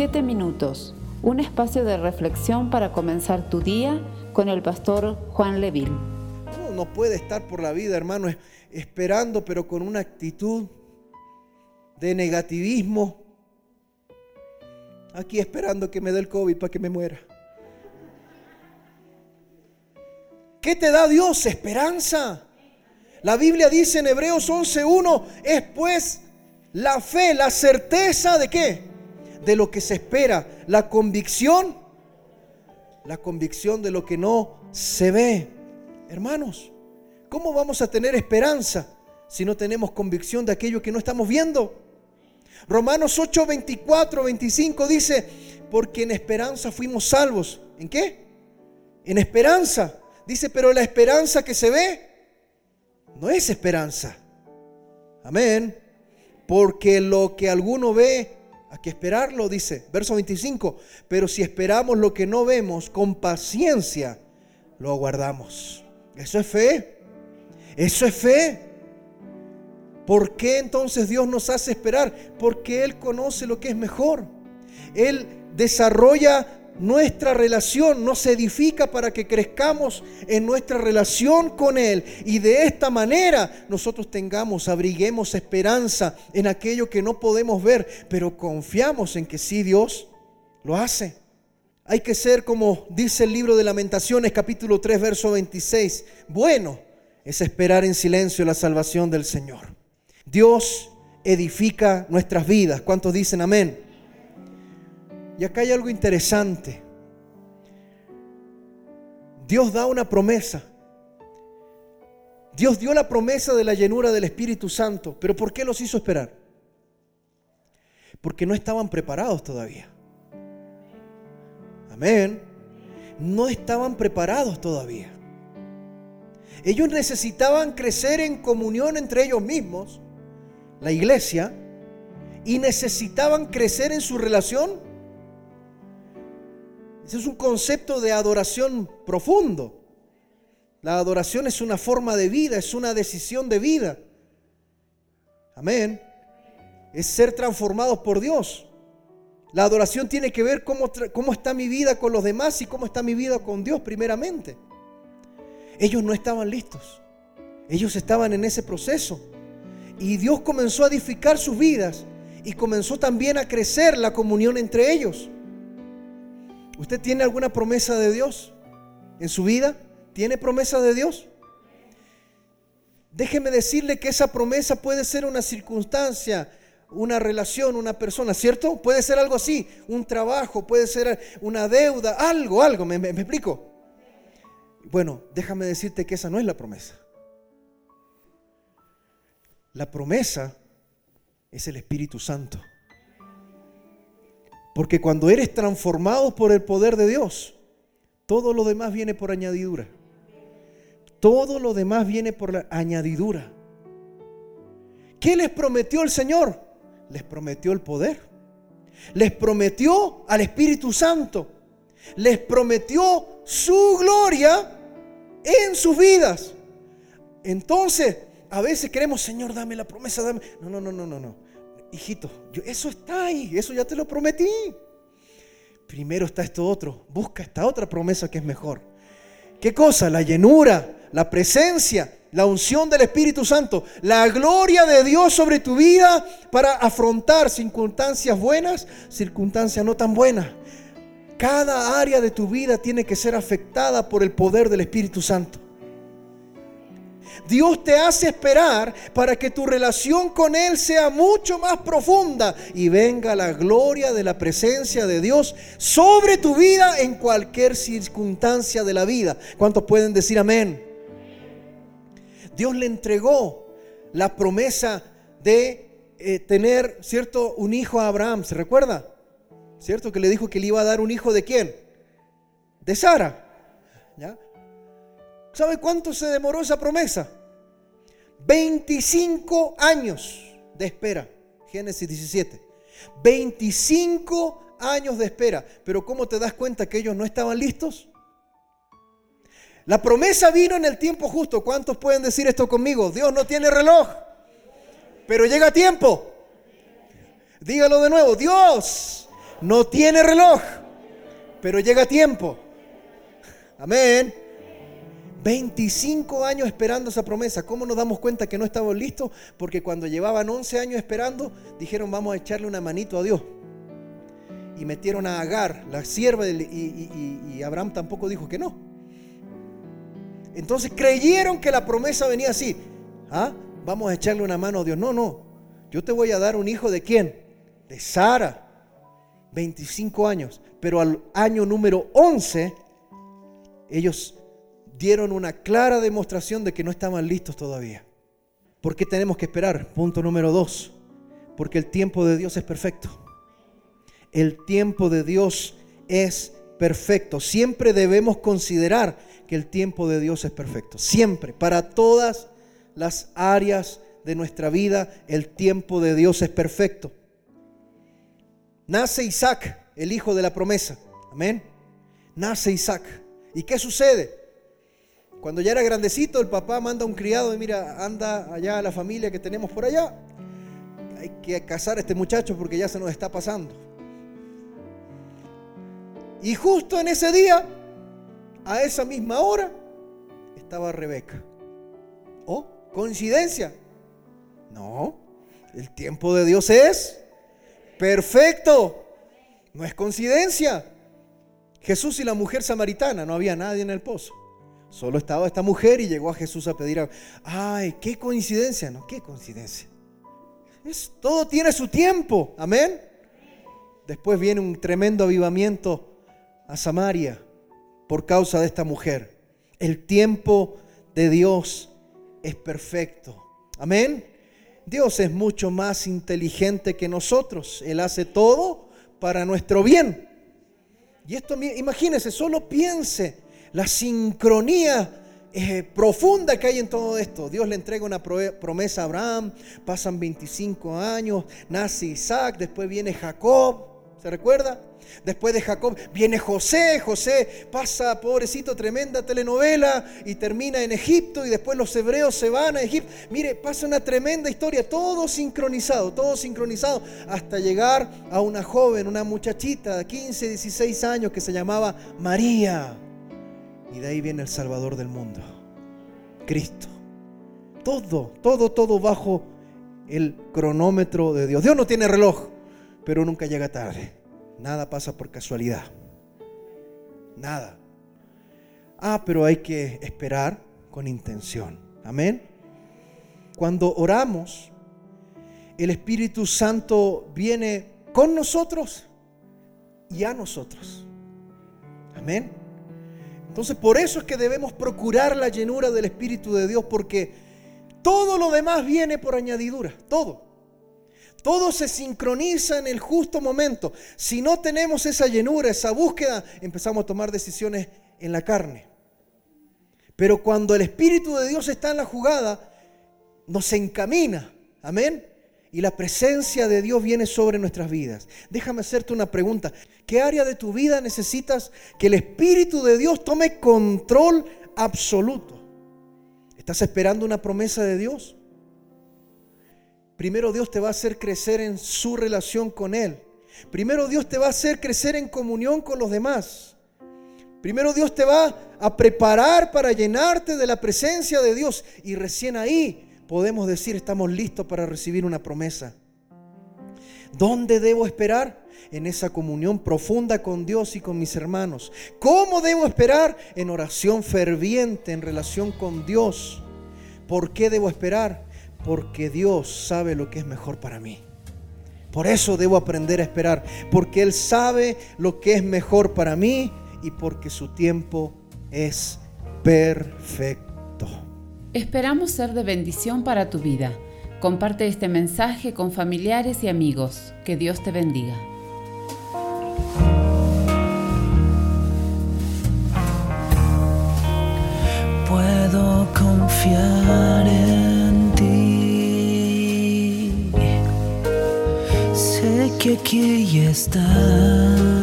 Siete minutos, un espacio de reflexión para comenzar tu día con el pastor Juan Leville. No puede estar por la vida, hermano, esperando, pero con una actitud de negativismo. Aquí esperando que me dé el COVID para que me muera. ¿Qué te da Dios? Esperanza. La Biblia dice en Hebreos 11.1, es pues la fe, la certeza de qué? De lo que se espera, la convicción, la convicción de lo que no se ve. Hermanos, ¿cómo vamos a tener esperanza si no tenemos convicción de aquello que no estamos viendo? Romanos 8, 24, 25 dice, porque en esperanza fuimos salvos. ¿En qué? En esperanza. Dice, pero la esperanza que se ve no es esperanza. Amén. Porque lo que alguno ve, hay que esperarlo, dice. Verso 25. Pero si esperamos lo que no vemos, con paciencia lo aguardamos. Eso es fe. Eso es fe. ¿Por qué entonces Dios nos hace esperar? Porque Él conoce lo que es mejor. Él desarrolla nuestra relación, nos edifica para que crezcamos en nuestra relación con Él. Y de esta manera nosotros tengamos, abriguemos esperanza en aquello que no podemos ver, pero confiamos en que sí Dios lo hace. Hay que ser como dice el libro de lamentaciones capítulo 3 verso 26. Bueno es esperar en silencio la salvación del Señor. Dios edifica nuestras vidas. ¿Cuántos dicen amén? Y acá hay algo interesante. Dios da una promesa. Dios dio la promesa de la llenura del Espíritu Santo. Pero ¿por qué los hizo esperar? Porque no estaban preparados todavía. Amén. No estaban preparados todavía. Ellos necesitaban crecer en comunión entre ellos mismos la iglesia, y necesitaban crecer en su relación. Ese es un concepto de adoración profundo. La adoración es una forma de vida, es una decisión de vida. Amén. Es ser transformados por Dios. La adoración tiene que ver cómo, cómo está mi vida con los demás y cómo está mi vida con Dios primeramente. Ellos no estaban listos. Ellos estaban en ese proceso. Y Dios comenzó a edificar sus vidas y comenzó también a crecer la comunión entre ellos. ¿Usted tiene alguna promesa de Dios en su vida? ¿Tiene promesa de Dios? Déjeme decirle que esa promesa puede ser una circunstancia, una relación, una persona, ¿cierto? Puede ser algo así, un trabajo, puede ser una deuda, algo, algo, ¿me, me explico? Bueno, déjame decirte que esa no es la promesa. La promesa es el Espíritu Santo. Porque cuando eres transformado por el poder de Dios, todo lo demás viene por añadidura. Todo lo demás viene por la añadidura. ¿Qué les prometió el Señor? Les prometió el poder. Les prometió al Espíritu Santo. Les prometió su gloria en sus vidas. Entonces, a veces queremos, Señor, dame la promesa, dame. No, no, no, no, no, no. Hijito, eso está ahí, eso ya te lo prometí. Primero está esto otro. Busca esta otra promesa que es mejor. ¿Qué cosa? La llenura, la presencia, la unción del Espíritu Santo, la gloria de Dios sobre tu vida para afrontar circunstancias buenas, circunstancias no tan buenas. Cada área de tu vida tiene que ser afectada por el poder del Espíritu Santo. Dios te hace esperar para que tu relación con Él sea mucho más profunda y venga la gloria de la presencia de Dios sobre tu vida en cualquier circunstancia de la vida. ¿Cuántos pueden decir amén? Dios le entregó la promesa de eh, tener, ¿cierto?, un hijo a Abraham. ¿Se recuerda? ¿Cierto? Que le dijo que le iba a dar un hijo de quién? De Sara. ¿Ya? ¿Sabe cuánto se demoró esa promesa? 25 años de espera. Génesis 17. 25 años de espera. Pero ¿cómo te das cuenta que ellos no estaban listos? La promesa vino en el tiempo justo. ¿Cuántos pueden decir esto conmigo? Dios no tiene reloj, pero llega tiempo. Dígalo de nuevo. Dios no tiene reloj, pero llega a tiempo. Amén. 25 años esperando esa promesa. ¿Cómo nos damos cuenta que no estábamos listos? Porque cuando llevaban 11 años esperando, dijeron vamos a echarle una manito a Dios. Y metieron a Agar, la sierva, y, y Abraham tampoco dijo que no. Entonces creyeron que la promesa venía así. ¿Ah? Vamos a echarle una mano a Dios. No, no. Yo te voy a dar un hijo de quién? De Sara. 25 años. Pero al año número 11, ellos dieron una clara demostración de que no estaban listos todavía. ¿Por qué tenemos que esperar? Punto número 2. Porque el tiempo de Dios es perfecto. El tiempo de Dios es perfecto. Siempre debemos considerar que el tiempo de Dios es perfecto. Siempre, para todas las áreas de nuestra vida, el tiempo de Dios es perfecto. Nace Isaac, el hijo de la promesa. Amén. Nace Isaac. ¿Y qué sucede? Cuando ya era grandecito, el papá manda a un criado y mira, anda allá a la familia que tenemos por allá. Hay que casar a este muchacho porque ya se nos está pasando. Y justo en ese día, a esa misma hora, estaba Rebeca. ¿Oh? ¿Coincidencia? No. El tiempo de Dios es perfecto. No es coincidencia. Jesús y la mujer samaritana, no había nadie en el pozo. Solo estaba esta mujer y llegó a Jesús a pedir, ay, qué coincidencia, ¿no? ¿Qué coincidencia? Es, todo tiene su tiempo, amén. Después viene un tremendo avivamiento a Samaria por causa de esta mujer. El tiempo de Dios es perfecto, amén. Dios es mucho más inteligente que nosotros. Él hace todo para nuestro bien. Y esto, imagínese, solo piense la sincronía eh, profunda que hay en todo esto. Dios le entrega una promesa a Abraham, pasan 25 años, nace Isaac, después viene Jacob, ¿se recuerda? Después de Jacob viene José, José pasa, pobrecito, tremenda telenovela y termina en Egipto y después los hebreos se van a Egipto. Mire, pasa una tremenda historia, todo sincronizado, todo sincronizado, hasta llegar a una joven, una muchachita de 15, 16 años que se llamaba María. Y de ahí viene el Salvador del mundo, Cristo. Todo, todo, todo bajo el cronómetro de Dios. Dios no tiene reloj, pero nunca llega tarde. Nada pasa por casualidad. Nada. Ah, pero hay que esperar con intención. Amén. Cuando oramos, el Espíritu Santo viene con nosotros y a nosotros. Amén. Entonces por eso es que debemos procurar la llenura del Espíritu de Dios porque todo lo demás viene por añadidura, todo. Todo se sincroniza en el justo momento. Si no tenemos esa llenura, esa búsqueda, empezamos a tomar decisiones en la carne. Pero cuando el Espíritu de Dios está en la jugada, nos encamina. Amén y la presencia de Dios viene sobre nuestras vidas. Déjame hacerte una pregunta. ¿Qué área de tu vida necesitas que el Espíritu de Dios tome control absoluto? ¿Estás esperando una promesa de Dios? Primero Dios te va a hacer crecer en su relación con Él. Primero Dios te va a hacer crecer en comunión con los demás. Primero Dios te va a preparar para llenarte de la presencia de Dios. Y recién ahí podemos decir estamos listos para recibir una promesa. ¿Dónde debo esperar? En esa comunión profunda con Dios y con mis hermanos. ¿Cómo debo esperar? En oración ferviente, en relación con Dios. ¿Por qué debo esperar? Porque Dios sabe lo que es mejor para mí. Por eso debo aprender a esperar. Porque Él sabe lo que es mejor para mí y porque su tiempo es perfecto. Esperamos ser de bendición para tu vida. Comparte este mensaje con familiares y amigos. Que Dios te bendiga. Puedo confiar en ti. Sé que aquí estás